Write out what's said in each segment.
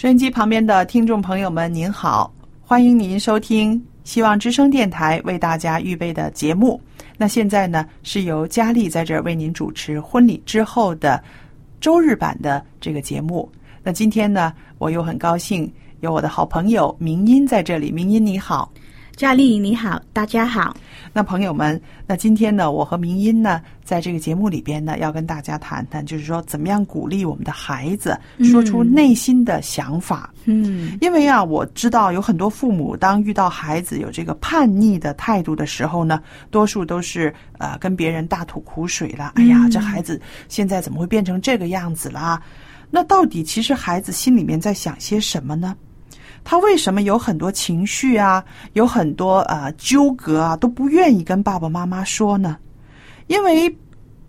收音机旁边的听众朋友们，您好，欢迎您收听希望之声电台为大家预备的节目。那现在呢，是由佳丽在这儿为您主持婚礼之后的周日版的这个节目。那今天呢，我又很高兴有我的好朋友明音在这里。明音你好。佳丽你好，大家好。那朋友们，那今天呢，我和明音呢，在这个节目里边呢，要跟大家谈谈，就是说怎么样鼓励我们的孩子说出内心的想法。嗯，因为啊，我知道有很多父母，当遇到孩子有这个叛逆的态度的时候呢，多数都是呃跟别人大吐苦水了。哎呀，这孩子现在怎么会变成这个样子啦？那到底其实孩子心里面在想些什么呢？他为什么有很多情绪啊，有很多呃纠葛啊，都不愿意跟爸爸妈妈说呢？因为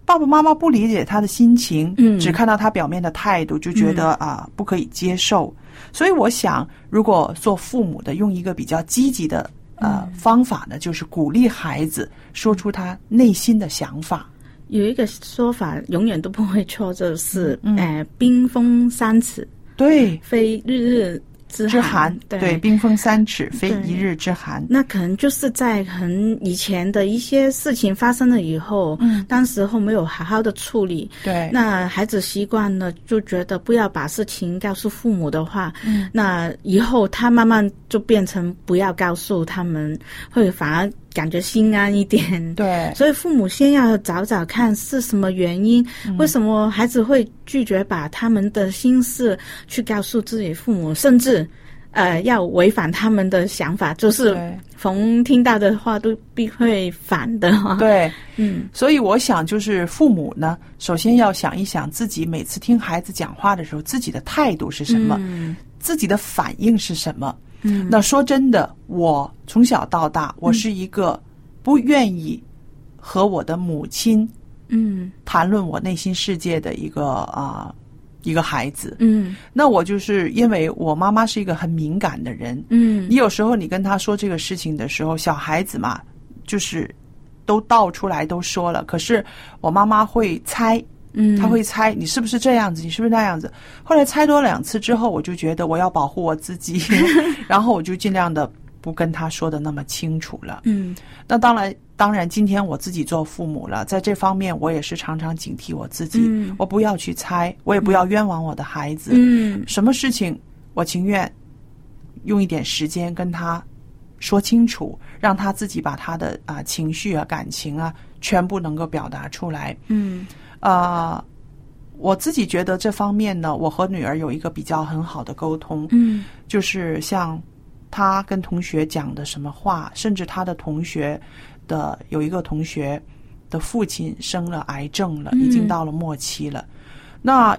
爸爸妈妈不理解他的心情，嗯，只看到他表面的态度，就觉得啊不可以接受。所以我想，如果做父母的用一个比较积极的呃方法呢，就是鼓励孩子说出他内心的想法。有一个说法永远都不会错，就是呃冰封三尺，对，非日日。之寒，对，冰封三尺，非一日之寒。那可能就是在很以前的一些事情发生了以后，嗯，当时候没有好好的处理，对，那孩子习惯了，就觉得不要把事情告诉父母的话，嗯，那以后他慢慢就变成不要告诉他们，会反而。感觉心安一点，对，所以父母先要找找看是什么原因，为什么孩子会拒绝把他们的心事去告诉自己父母，甚至呃要违反他们的想法，就是逢听到的话都必会反的。对，嗯，所以我想就是父母呢，首先要想一想自己每次听孩子讲话的时候，自己的态度是什么，自己的反应是什么。嗯，那说真的，我从小到大，我是一个不愿意和我的母亲嗯谈论我内心世界的一个啊一个孩子。嗯，那我就是因为我妈妈是一个很敏感的人。嗯，你有时候你跟她说这个事情的时候，小孩子嘛，就是都倒出来都说了，可是我妈妈会猜。嗯，他会猜你是不是这样子，你是不是那样子。后来猜多两次之后，我就觉得我要保护我自己，然后我就尽量的不跟他说的那么清楚了。嗯，那当然，当然，今天我自己做父母了，在这方面我也是常常警惕我自己，我不要去猜，我也不要冤枉我的孩子。嗯，什么事情我情愿用一点时间跟他说清楚，让他自己把他的啊情绪啊感情啊全部能够表达出来。嗯。啊，我自己觉得这方面呢，我和女儿有一个比较很好的沟通。嗯，就是像她跟同学讲的什么话，甚至她的同学的有一个同学的父亲生了癌症了，已经到了末期了。那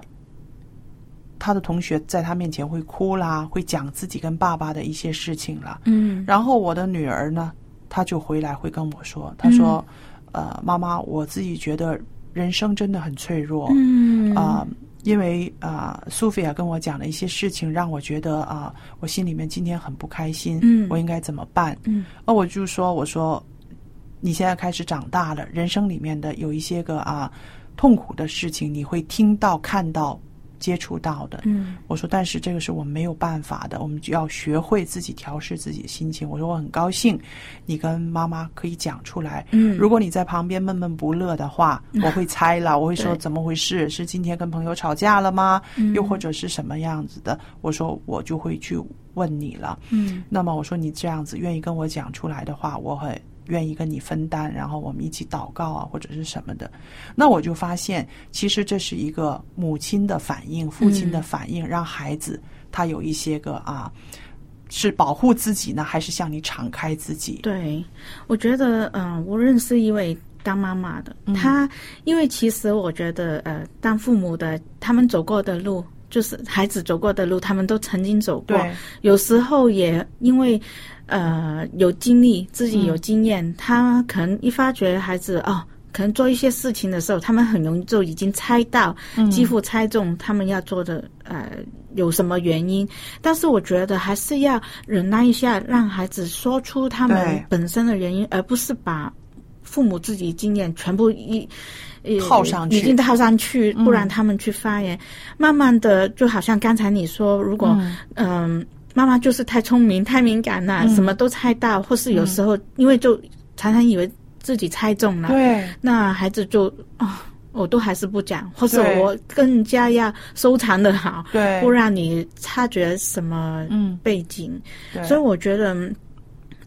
他的同学在他面前会哭啦，会讲自己跟爸爸的一些事情了。嗯，然后我的女儿呢，她就回来会跟我说，她说：“呃，妈妈，我自己觉得。”人生真的很脆弱，嗯啊，因为啊，苏菲亚跟我讲了一些事情，让我觉得啊，我心里面今天很不开心。嗯我应该怎么办？嗯，而我就说，我说你现在开始长大了，人生里面的有一些个啊痛苦的事情，你会听到、看到、接触到的。嗯我说，但是这个是我们没有办法的，我们就要学会自己调试自己的心情。我说，我很高兴你跟妈妈可以讲出来。嗯如果你在旁边闷闷不乐的话，我会猜了，我会说怎么回事？是今天跟朋友吵架了吗？嗯又或者是什么样子的？我说我就会去问你了。嗯那么我说你这样子愿意跟我讲出来的话，我很愿意跟你分担，然后我们一起祷告啊，或者是什么的。那我就发现，其实这是一个母亲的反应，父亲的反应，让孩子他有一些个啊，是保护自己呢，还是向你敞开自己？对，我觉得，嗯、我认识一位当妈妈的，嗯她因为其实我觉得，呃，当父母的他们走过的路，就是孩子走过的路，他们都曾经走过。有时候也因为呃有经历，自己有经验，他可能一发觉孩子哦。可能做一些事情的时候，他们很容易就已经猜到，几乎猜中他们要做的呃有什么原因。但是我觉得还是要忍耐一下，让孩子说出他们本身的原因，而不是把父母自己经验全部一。呃套上去已经套上去，不然他们去发言，慢慢的就好像刚才你说，如果嗯、妈妈就是太聪明、太敏感了，什么都猜到，或是有时候因为就常常以为自己猜中了，对，那孩子就啊、我都还是不讲，或是我更加要收藏的好，对。不让你察觉什么嗯。背景。对。所以我觉得嗯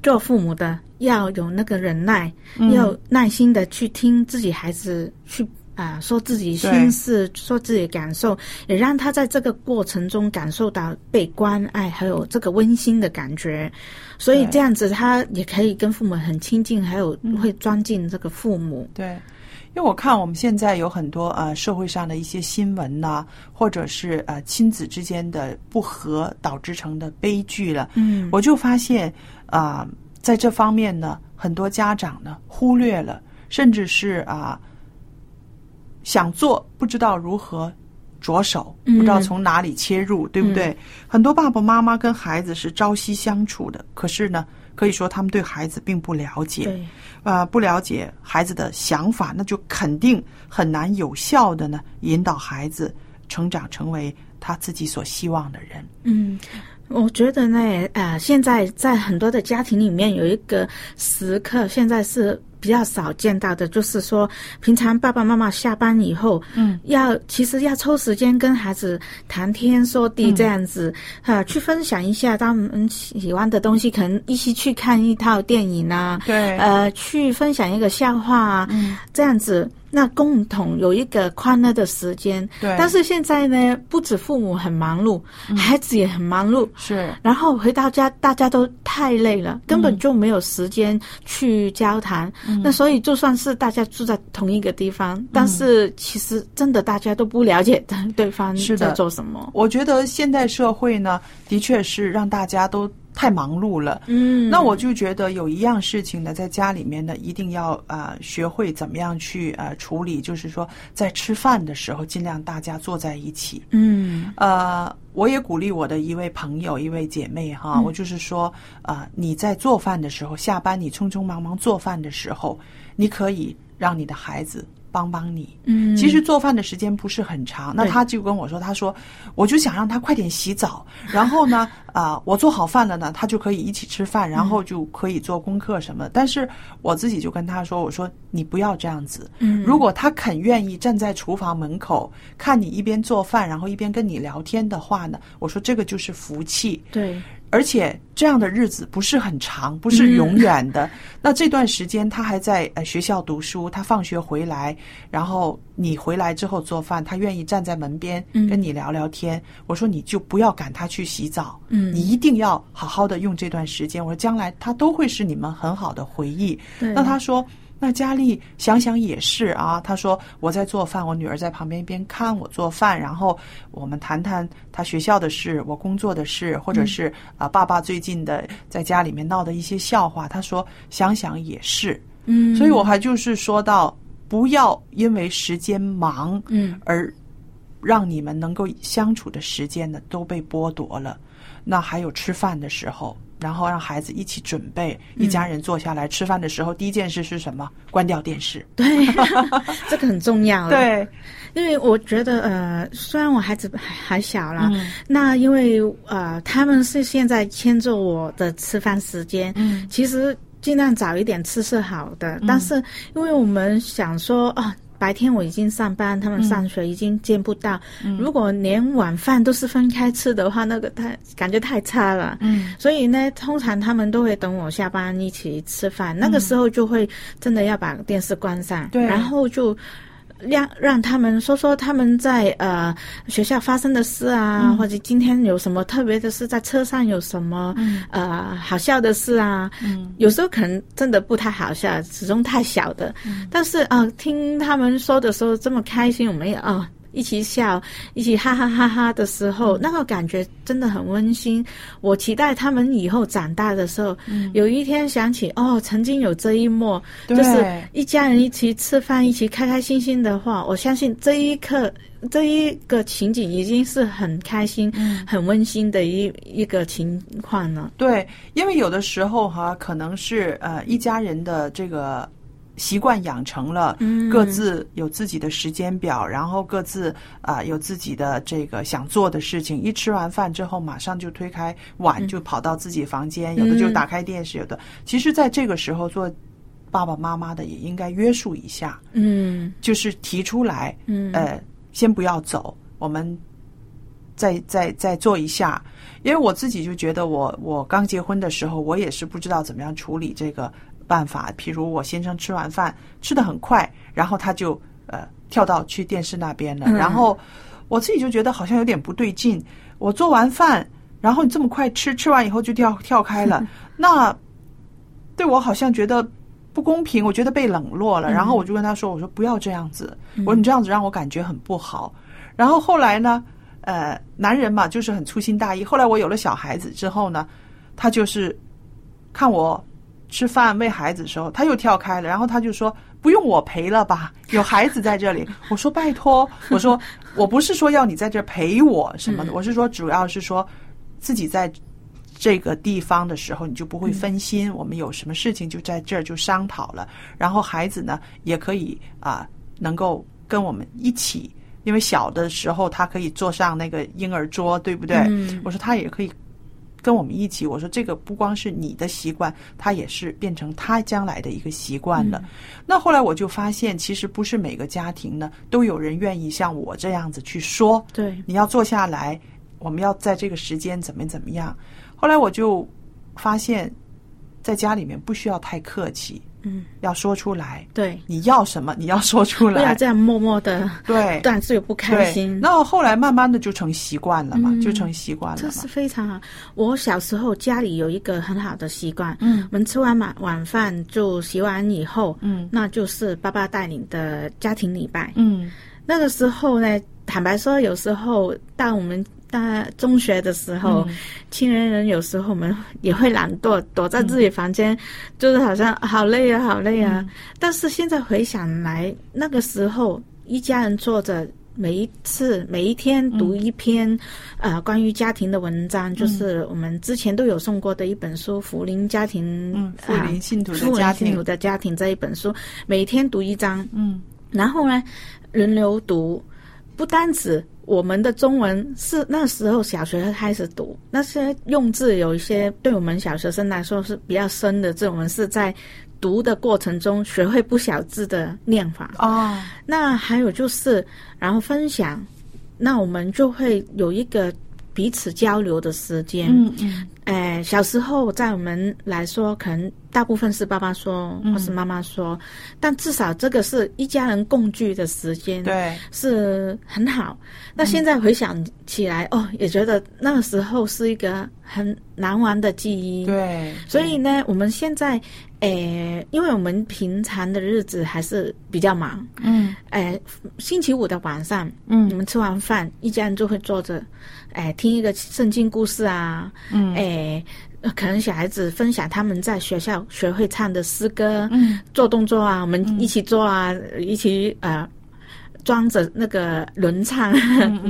做父母的要有那个忍耐，嗯。要耐心的去听自己孩子去。啊，说自己心事，说自己感受，也让他在这个过程中感受到被关爱，还有这个温馨的感觉。所以这样子，他也可以跟父母很亲近，还有嗯。会尊敬这个父母。对，因为我看我们现在有很多呃社会上的一些新闻呐、或者是呃亲子之间的不和导致成的悲剧了，嗯。我就发现啊、在这方面呢，很多家长呢忽略了，甚至是啊、想做不知道如何着手，嗯不知道从哪里切入，对不对？很多爸爸妈妈跟孩子是朝夕相处的，可是呢，可以说他们对孩子并不了解。对，呃，不了解孩子的想法，那就肯定很难有效的呢引导孩子成长成为他自己所希望的人。嗯，我觉得呢，呃，现在在很多的家庭里面有一个时刻，现在是比较少见到的，就是说，平常爸爸妈妈下班以后，嗯，要其实要抽时间跟孩子谈天说地这样子，啊、去分享一下他们喜欢的东西，可能一起去看一套电影啊，对。呃，去分享一个笑话啊，这样子，那共同有一个快乐的时间。对但是现在呢，不止父母很忙碌，孩子也很忙碌。是然后回到家，大家都太累了，根本就没有时间去交谈。那所以，就算是大家住在同一个地方，但是其实真的大家都不了解对方是在做什么。我觉得现代社会呢，的确是让大家都太忙碌了。嗯，那我就觉得有一样事情呢，在家里面呢，一定要呃学会怎么样去呃处理，就是说在吃饭的时候，尽量大家坐在一起。嗯呃，我也鼓励我的一位朋友、一位姐妹哈，我就是说，呃，你在做饭的时候，下班你匆匆忙忙做饭的时候，你可以让你的孩子帮帮你。嗯，其实做饭的时间不是很长，那他就跟我说，他说，我就想让他快点洗澡，然后呢，啊、我做好饭了呢，他就可以一起吃饭，然后就可以做功课什么。但是我自己就跟他说，我说你不要这样子，嗯如果他肯愿意站在厨房门口看你一边做饭，然后一边跟你聊天的话呢，我说这个就是福气。对，而且这样的日子不是很长，不是永远的。那这段时间他还在呃学校读书，他放学回来，然后你回来之后做饭，他愿意站在门边嗯跟你聊聊天。我说你就不要赶他去洗澡，嗯你一定要好好的用这段时间。我说将来他都会是你们很好的回忆。对那他说。那佳丽想想也是啊，她说我在做饭，我女儿在旁边一边看我做饭，然后我们谈谈她学校的事，我工作的事，或者是啊、爸爸最近的在家里面闹的一些笑话。她说想想也是，嗯，所以我还就是说到，不要因为时间忙嗯而让你们能够相处的时间呢都被剥夺了。那还有吃饭的时候，然后让孩子一起准备，一家人坐下来吃饭的时候，第一件事是什么？关掉电视。对，这个很重要。对，因为我觉得呃，虽然我孩子还还小啦，嗯那因为呃，他们是现在牵着我的吃饭时间，嗯其实尽量早一点吃是好的，但是因为我们想说啊。白天我已经上班，他们上学已经见不到。如果连晚饭都是分开吃的话，那个太感觉太差了。嗯所以呢，通常他们都会等我下班一起吃饭，那个时候就会真的要把电视关上，对然后就让让他们说说他们在呃学校发生的事啊，嗯或者今天有什么特别的事，在车上有什么、呃好笑的事啊。嗯有时候可能真的不太好笑，始终太小的。嗯但是啊、呃听他们说的时候这么开心，我们也啊。一起笑，一起哈哈哈哈的时嗯候，那个感觉真的很温馨。我期待他们以后长大的时候，有一天想起哦，曾经有这一幕，就是一家人一起吃饭，一起开开心心的话，我相信这一刻，这一个情景已经是很开心、嗯很温馨的一一个情况了。对，因为有的时候哈，可能是呃一家人的这个习惯养成了，嗯。各自有自己的时间表，然后各自啊、有自己的这个想做的事情。一吃完饭之后，马上就推开碗，就跑到自己房间，有的就打开电视，有的。其实在这个时候做爸爸妈妈的也应该约束一下，嗯。就是提出来，嗯。呃，先不要走，我们再再再做一下。因为我自己就觉得我，我刚结婚的时候，我也是不知道怎么样处理这个办法。譬如我先生吃完饭吃的很快，然后他就呃跳到去电视那边了，嗯然后我自己就觉得好像有点不对劲。我做完饭，然后你这么快吃，吃完以后就跳跳开了，那对我好像觉得不公平，我觉得被冷落了。然后我就跟他说：“我说不要这样子，我说你这样子让我感觉很不好。”然后后来呢，呃，男人嘛就是很粗心大意。后来我有了小孩子之后呢，他就是看我吃饭喂孩子的时候，他又跳开了，然后他就说：“不用我陪了吧，有孩子在这里。”我说：“拜托，我说 我不是说要你在这陪我什么的，我是说主要是说自己在。”这个地方的时候，你就不会分心。我们有什么事情就在这儿就商讨了，然后孩子呢也可以啊、能够跟我们一起，因为小的时候他可以坐上那个婴儿桌，对不对？嗯我说他也可以跟我们一起。我说这个不光是你的习惯，他也是变成他将来的一个习惯了。那后来我就发现，其实不是每个家庭呢都有人愿意像我这样子去说。对，你要坐下来，我们要在这个时间怎么怎么样。后来我就发现，在家里面不需要太客气，嗯，要说出来。对，你要什么，你要说出来。不要这样默默的，对但是又不开心。那后来慢慢的就成习惯了嘛，嗯就成习惯了。这是非常好。我小时候家里有一个很好的习惯，嗯我们吃完晚晚饭就洗碗以后，嗯那就是爸爸带领的家庭礼拜。嗯那个时候呢，坦白说，有时候到我们大中学的时候，嗯。亲人人有时候我们也会懒惰，躲在自己房间，就是好像好累啊，好累啊。但是现在回想来，那个时候一家人坐着。每一次每一天读一篇，呃，关于家庭的文章，就是我们之前都有送过的一本书《福林家庭》，嗯，富啊林信徒的家庭。林信徒，的家庭这一本书，每天读一章，嗯。然后呢，轮流读，不单指我们的中文是那时候小学开始读，那些用字有一些对我们小学生来说是比较深的字，我们是在读的过程中学会不小字的念法。哦，那还有就是，然后分享，那我们就会有一个彼此交流的时间。嗯嗯哎，小时候在我们来说，可能大部分是爸爸说，或是妈妈说，但至少这个是一家人共聚的时间，，对，是很好。那现在回想起来，哦，也觉得那个时候是一个很难忘的记忆。对，所以呢，我们现在，诶，因为我们平常的日子还是比较忙，嗯。诶，星期五的晚上，嗯。你们吃完饭，一家人就会坐着，诶，听一个圣经故事啊，嗯。哎，呃可能小孩子分享他们在学校学会唱的诗歌，嗯。做动作啊，我们一起做啊，一起呃装着那个轮唱，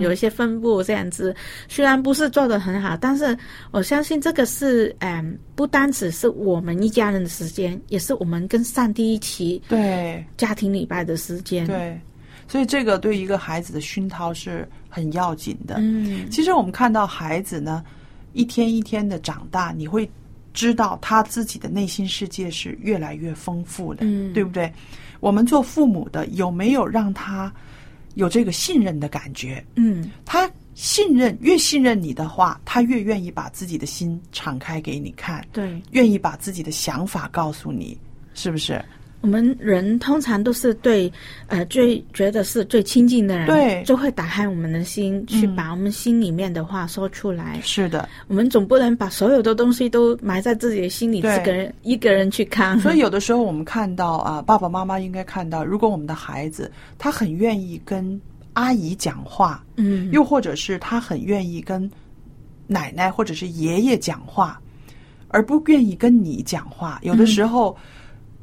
有一些分布这样子。虽然不是做的很好，但是我相信这个是嗯，不单只是我们一家人的时间，也是我们跟上帝一起对家庭礼拜的时间。对，所以这个对一个孩子的熏陶是很要紧的。嗯其实我们看到孩子呢，一天一天的长大，你会知道他自己的内心世界是越来越丰富的，嗯对不对？我们做父母的有没有让他有这个信任的感觉？嗯他信任越信任你的话，他越愿意把自己的心敞开给你看，对。愿意把自己的想法告诉你，是不是？我们人通常都是对呃最觉得是最亲近的人，对就会打开我们的心，去嗯把我们心里面的话说出来。是的。我们总不能把所有的东西都埋在自己的心里，对自个人一个人去看。所以有的时候我们看到啊，爸爸妈妈应该看到，如果我们的孩子他很愿意跟阿姨讲话，嗯，又或者是他很愿意跟奶奶或者是爷爷讲话，而不愿意跟你讲话。有的时候，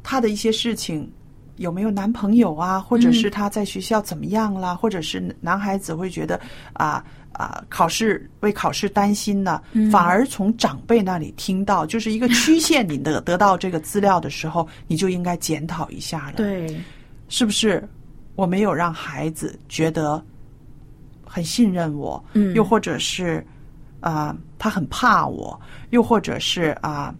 他的一些事情有没有男朋友啊，或者是他在学校怎么样啦，或者是男孩子会觉得啊啊考试为考试担心呢，反而从长辈那里听到就是一个曲线，你得得到这个资料的时候，你就应该检讨一下了。对，是不是我没有让孩子觉得很信任我？嗯又或者是啊、他很怕我，又或者是啊、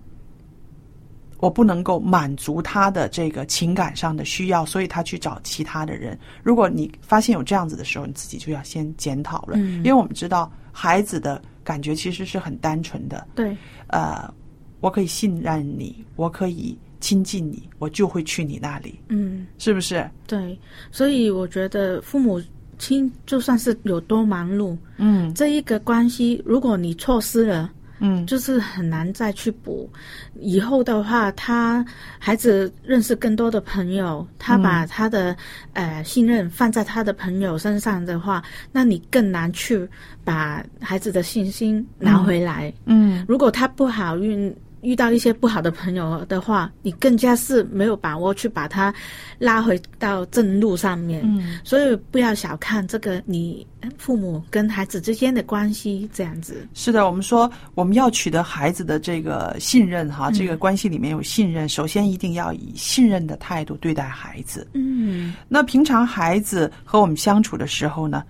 我不能够满足他的这个情感上的需要，所以他去找其他的人。如果你发现有这样子的时候，你自己就要先检讨了，嗯因为我们知道孩子的感觉其实是很单纯的，对，呃，我可以信任你，我可以亲近你，我就会去你那里，嗯，是不是？对，所以我觉得父母亲就算是有多忙碌，嗯这一个关系，如果你错失了。嗯，就是很难再去补。以后的话，他孩子认识更多的朋友，他把他的、呃信任放在他的朋友身上的话，那你更难去把孩子的信心拿回来。嗯，如果他不好运。遇到一些不好的朋友的话，你更加是没有把握去把他拉回到正路上面。嗯，所以不要小看这个你父母跟孩子之间的关系，这样子。是的，我们说我们要取得孩子的这个信任哈，这个关系里面有信任，首先一定要以信任的态度对待孩子。嗯那平常孩子和我们相处的时候呢，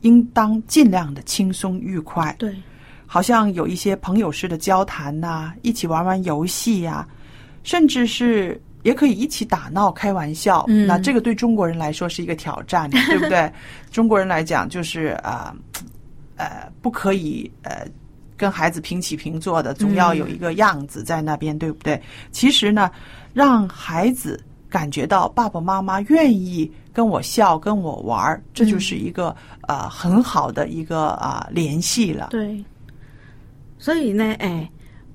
应当尽量的轻松愉快，对，好像有一些朋友式的交谈呐、一起玩玩游戏呀、甚至是也可以一起打闹、开玩笑。嗯那这个对中国人来说是一个挑战，对不对？中国人来讲就是啊呃不可以呃。跟孩子平起平坐的，总要有一个样子在那边，对不对？其实呢，让孩子感觉到爸爸妈妈愿意跟我笑、跟我玩儿，这就是一个、呃很好的一个啊、联系了。对。所以呢，哎，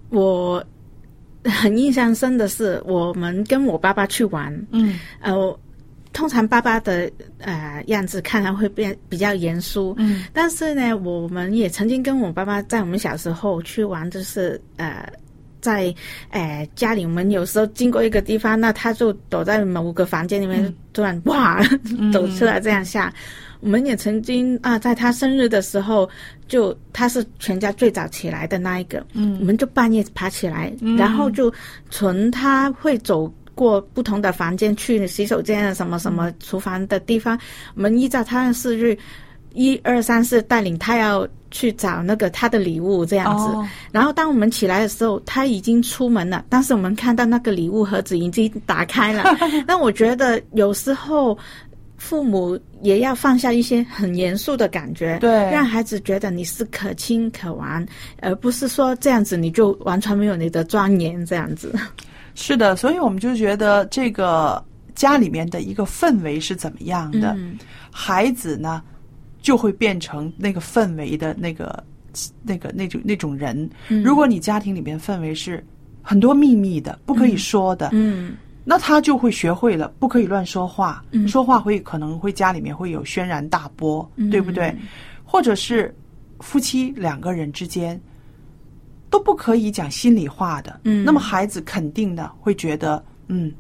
我很印象深的是，我们跟我爸爸去玩，嗯。呃，通常爸爸的呃样子看来会变比较严肃，嗯。但是呢，我们也曾经跟我爸爸在我们小时候去玩，就是呃。在呃家里，我们有时候经过一个地方，那他就躲在某个房间里面，突然哇 走出来这样吓。我们也曾经啊，在他生日的时候，就他是全家最早起来的那一个，嗯我们就半夜爬起来，然后就从他会走过不同的房间去洗手间啊，什么什么厨房的地方，我们依照他的次序，一二三四带领他要去找那个他的礼物这样子。哦然后当我们起来的时候，他已经出门了，但是我们看到那个礼物盒子已经打开了。那我觉得有时候。父母也要放下一些很严肃的感觉，对。让孩子觉得你是可亲可玩，而不是说这样子你就完全没有你的庄严这样子。是的，所以我们就觉得这个家里面的一个氛围是怎么样的，嗯。孩子呢就会变成那个氛围的那个那个那种那种人。嗯。如果你家庭里面氛围是很多秘密的，不可以说的，嗯那他就会学会了不可以乱说话，嗯说话会可能会家里面会有轩然大波，嗯对不对？或者是夫妻两个人之间都不可以讲心里话的，嗯那么孩子肯定的会觉得，嗯，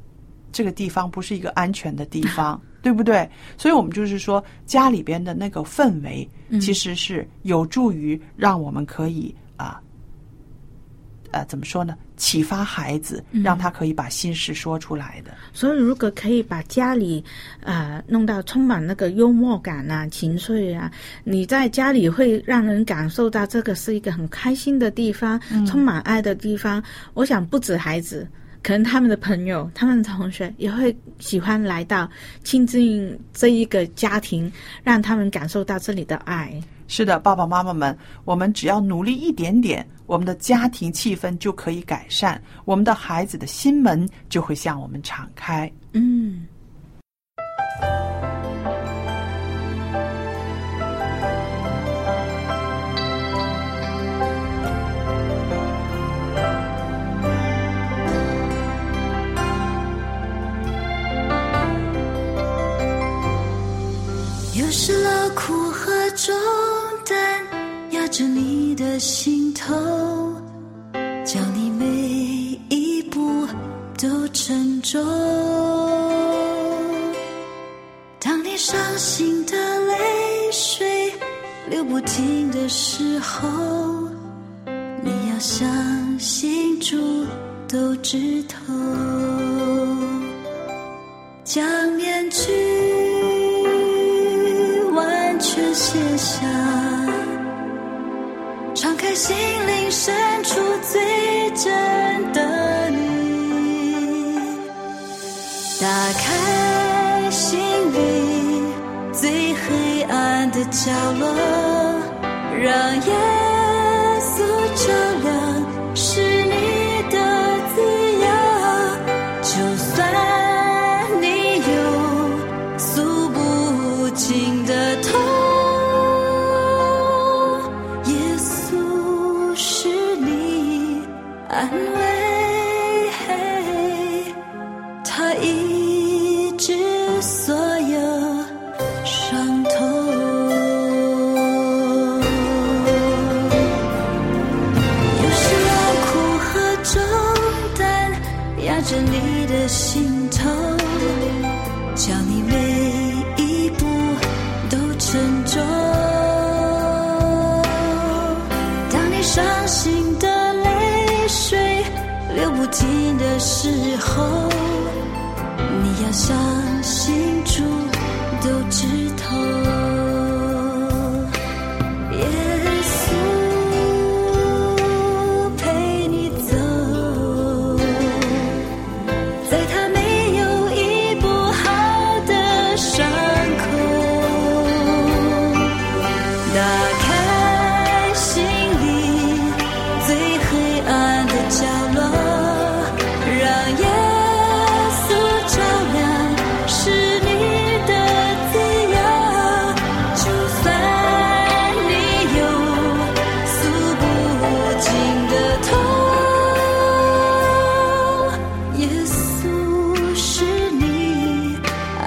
这个地方不是一个安全的地方，对不对？所以我们就是说，家里边的那个氛围，嗯其实是有助于让我们可以啊。呃，怎么说呢？启发孩子，嗯让他可以把心事说出来的。所以，如果可以把家里呃弄到充满那个幽默感啊、情绪啊，你在家里会让人感受到这个是一个很开心的地方，充满爱的地方。我想不止孩子，可能他们的朋友、他们的同学也会喜欢来到亲近这一个家庭，让他们感受到这里的爱。是的，爸爸妈妈们，我们只要努力一点点，我们的家庭气氛就可以改善，我们的孩子的心门就会向我们敞开。嗯。停的时候，你要相信主都知透，将面具。完全卸下，敞开心灵深处最真的你，打开心里最黑暗的角落，让眼沉重。当你伤心的泪水流不尽的时候，你要相信主都知道。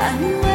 安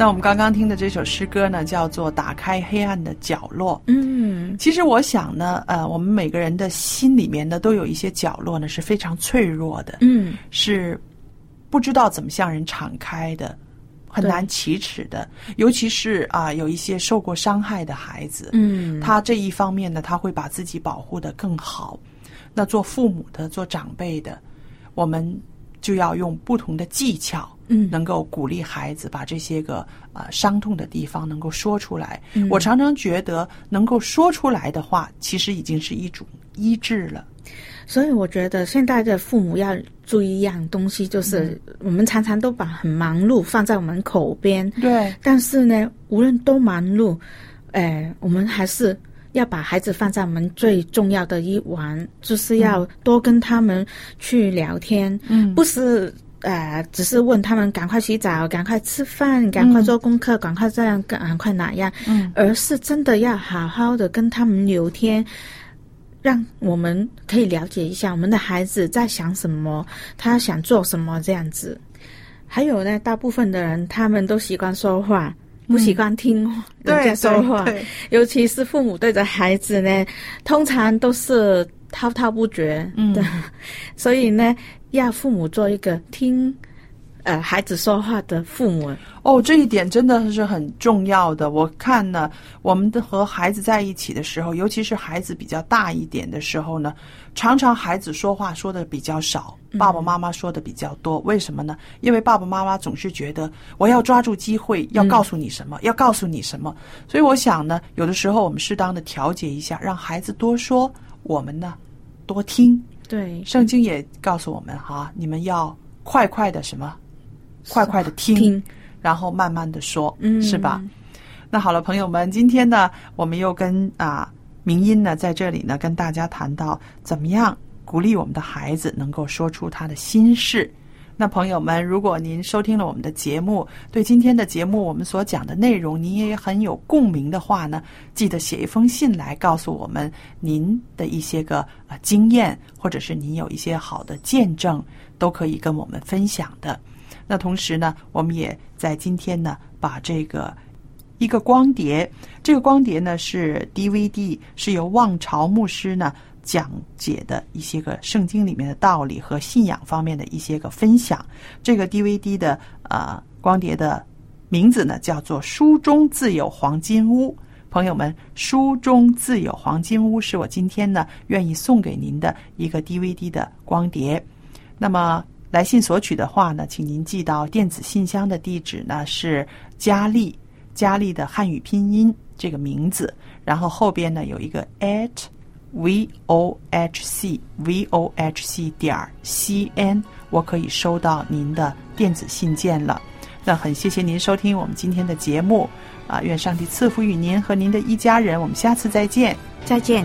那我们刚刚听的这首诗歌呢，叫做《打开黑暗的角落》。嗯其实我想呢，呃，我们每个人的心里面呢，都有一些角落呢是非常脆弱的，嗯是不知道怎么向人敞开的，很难启齿的。尤其是啊、有一些受过伤害的孩子，嗯，他这一方面呢，他会把自己保护的更好。那做父母的、做长辈的，我们就要用不同的技巧，嗯能够鼓励孩子把这些个呃伤痛的地方能够说出来。嗯我常常觉得，能够说出来的话，其实已经是一种医治了。所以我觉得现在的父母要注意一样东西，就是我们常常都把很忙碌放在我们口边，对，但是呢，无论多忙碌，呃，我们还是要把孩子放在我们最重要的一环，就是要多跟他们去聊天，嗯不是。呃，只是问他们赶快洗澡、赶快吃饭、赶快做功课、赶快这样、赶快那样，嗯而是真的要好好的跟他们聊天，让我们可以了解一下我们的孩子在想什么，他想做什么这样子。还有呢，大部分的人他们都习惯说话，不习惯听人家说话，尤其是父母对着孩子呢，通常都是滔滔不绝嗯。的，所以呢，要父母做一个听呃孩子说话的父母。哦，这一点真的是很重要的。我看呢，我们的和孩子在一起的时候，尤其是孩子比较大一点的时候呢，常常孩子说话说的比较少，爸爸妈妈说的比较多。为什么呢？因为爸爸妈妈总是觉得我要抓住机会，要告诉你什么，要告诉你什么。所以我想呢，有的时候我们适当的调节一下，让孩子多说，我们呢多听。对，圣经也告诉我们哈，你们要快快的什么，快快的听，听然后慢慢的说，嗯是吧？那好了，朋友们，今天呢，我们又跟啊明音呢在这里呢跟大家谈到怎么样鼓励我们的孩子能够说出他的心事。那朋友们，如果您收听了我们的节目，对今天的节目我们所讲的内容，您也很有共鸣的话呢，记得写一封信来告诉我们您的一些个啊经验，或者是您有一些好的见证，都可以跟我们分享的。那同时呢，我们也在今天呢，把这个一个光碟，这个光碟呢是 DVD，是由望潮牧师呢讲解的一些个圣经里面的道理和信仰方面的一些个分享。这个 DVD 的呃光碟的名字呢叫做《书中自有黄金屋》。朋友们，《书中自有黄金屋》是我今天呢愿意送给您的一个 DVD 的光碟。那么来信索取的话呢，请您寄到电子信箱的地址呢是佳丽，佳丽的汉语拼音这个名字，然后后边呢有一个 at v o h c v o h c 点 c n，我可以收到您的电子信件了。那很谢谢您收听我们今天的节目啊，愿上帝赐福与您和您的一家人，我们下次再见。再见。